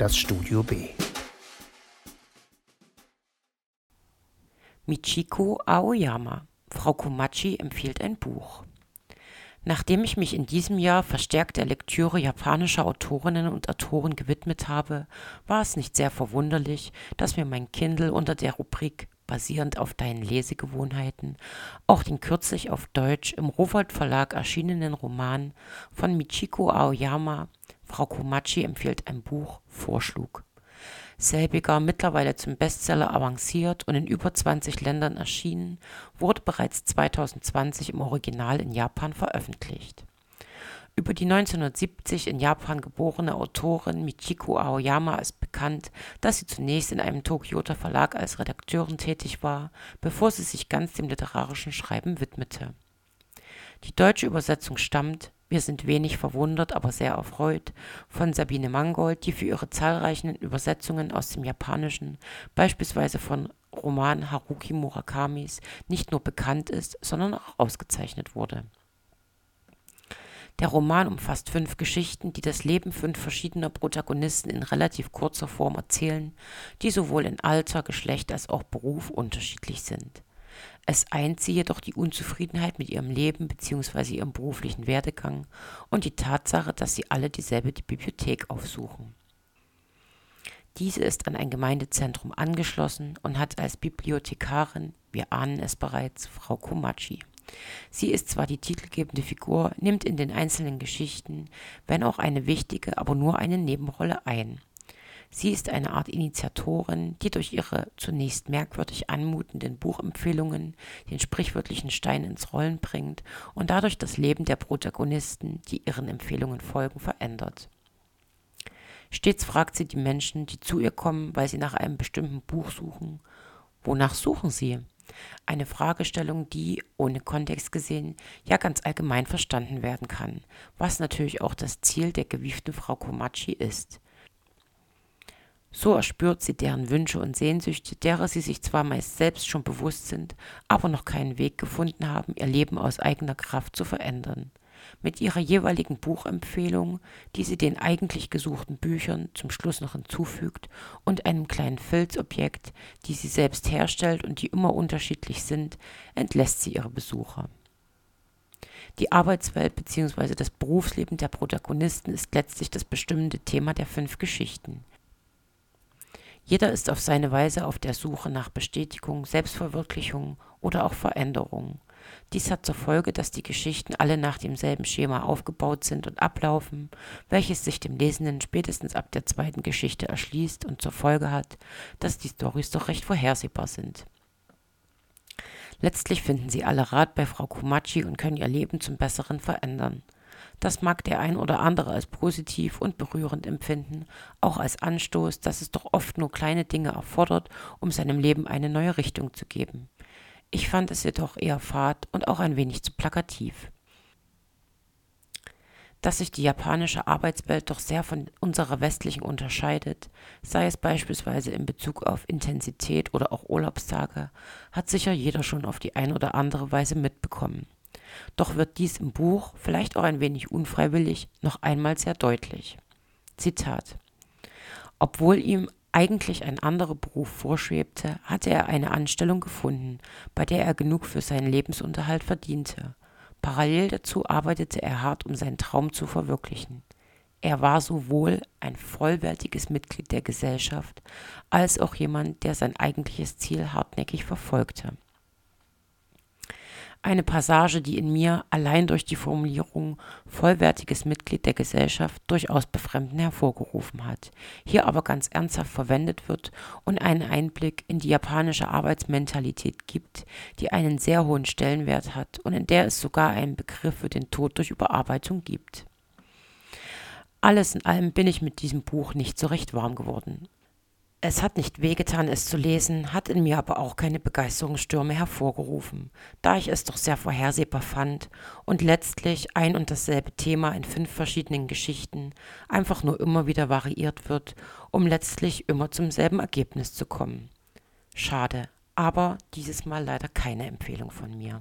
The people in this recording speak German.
das Studio B. Michiko Aoyama. Frau Komachi empfiehlt ein Buch. Nachdem ich mich in diesem Jahr verstärkt der Lektüre japanischer Autorinnen und Autoren gewidmet habe, war es nicht sehr verwunderlich, dass mir mein Kindle unter der Rubrik basierend auf deinen Lesegewohnheiten auch den kürzlich auf Deutsch im Rowold Verlag erschienenen Roman von Michiko Aoyama Frau Komachi empfiehlt ein Buch vorschlug. Selbiger, mittlerweile zum Bestseller avanciert und in über 20 Ländern erschienen, wurde bereits 2020 im Original in Japan veröffentlicht. Über die 1970 in Japan geborene Autorin Michiko Aoyama ist bekannt, dass sie zunächst in einem Tokioter Verlag als Redakteurin tätig war, bevor sie sich ganz dem literarischen Schreiben widmete. Die deutsche Übersetzung stammt wir sind wenig verwundert, aber sehr erfreut von Sabine Mangold, die für ihre zahlreichen Übersetzungen aus dem Japanischen, beispielsweise von Roman Haruki Murakamis, nicht nur bekannt ist, sondern auch ausgezeichnet wurde. Der Roman umfasst fünf Geschichten, die das Leben fünf verschiedener Protagonisten in relativ kurzer Form erzählen, die sowohl in Alter, Geschlecht als auch Beruf unterschiedlich sind. Es eint sie jedoch die Unzufriedenheit mit ihrem Leben bzw. ihrem beruflichen Werdegang und die Tatsache, dass sie alle dieselbe Bibliothek aufsuchen. Diese ist an ein Gemeindezentrum angeschlossen und hat als Bibliothekarin, wir ahnen es bereits, Frau Komachi. Sie ist zwar die titelgebende Figur, nimmt in den einzelnen Geschichten, wenn auch eine wichtige, aber nur eine Nebenrolle ein. Sie ist eine Art Initiatorin, die durch ihre zunächst merkwürdig anmutenden Buchempfehlungen den sprichwörtlichen Stein ins Rollen bringt und dadurch das Leben der Protagonisten, die ihren Empfehlungen folgen, verändert. Stets fragt sie die Menschen, die zu ihr kommen, weil sie nach einem bestimmten Buch suchen. Wonach suchen sie? Eine Fragestellung, die, ohne Kontext gesehen, ja ganz allgemein verstanden werden kann, was natürlich auch das Ziel der gewieften Frau Komachi ist. So erspürt sie deren Wünsche und Sehnsüchte, derer sie sich zwar meist selbst schon bewusst sind, aber noch keinen Weg gefunden haben, ihr Leben aus eigener Kraft zu verändern. Mit ihrer jeweiligen Buchempfehlung, die sie den eigentlich gesuchten Büchern zum Schluss noch hinzufügt, und einem kleinen Filzobjekt, die sie selbst herstellt und die immer unterschiedlich sind, entlässt sie ihre Besucher. Die Arbeitswelt bzw. das Berufsleben der Protagonisten ist letztlich das bestimmende Thema der fünf Geschichten. Jeder ist auf seine Weise auf der Suche nach Bestätigung, Selbstverwirklichung oder auch Veränderung. Dies hat zur Folge, dass die Geschichten alle nach demselben Schema aufgebaut sind und ablaufen, welches sich dem Lesenden spätestens ab der zweiten Geschichte erschließt und zur Folge hat, dass die Storys doch recht vorhersehbar sind. Letztlich finden sie alle Rat bei Frau Kumachi und können ihr Leben zum Besseren verändern. Das mag der ein oder andere als positiv und berührend empfinden, auch als Anstoß, dass es doch oft nur kleine Dinge erfordert, um seinem Leben eine neue Richtung zu geben. Ich fand es jedoch eher fad und auch ein wenig zu plakativ. Dass sich die japanische Arbeitswelt doch sehr von unserer westlichen unterscheidet, sei es beispielsweise in Bezug auf Intensität oder auch Urlaubstage, hat sicher jeder schon auf die eine oder andere Weise mitbekommen. Doch wird dies im Buch, vielleicht auch ein wenig unfreiwillig, noch einmal sehr deutlich. Zitat Obwohl ihm eigentlich ein anderer Beruf vorschwebte, hatte er eine Anstellung gefunden, bei der er genug für seinen Lebensunterhalt verdiente. Parallel dazu arbeitete er hart, um seinen Traum zu verwirklichen. Er war sowohl ein vollwertiges Mitglied der Gesellschaft als auch jemand, der sein eigentliches Ziel hartnäckig verfolgte. Eine Passage, die in mir allein durch die Formulierung vollwertiges Mitglied der Gesellschaft durchaus Befremden hervorgerufen hat, hier aber ganz ernsthaft verwendet wird und einen Einblick in die japanische Arbeitsmentalität gibt, die einen sehr hohen Stellenwert hat und in der es sogar einen Begriff für den Tod durch Überarbeitung gibt. Alles in allem bin ich mit diesem Buch nicht so recht warm geworden. Es hat nicht wehgetan, es zu lesen, hat in mir aber auch keine Begeisterungsstürme hervorgerufen, da ich es doch sehr vorhersehbar fand und letztlich ein und dasselbe Thema in fünf verschiedenen Geschichten einfach nur immer wieder variiert wird, um letztlich immer zum selben Ergebnis zu kommen. Schade, aber dieses Mal leider keine Empfehlung von mir.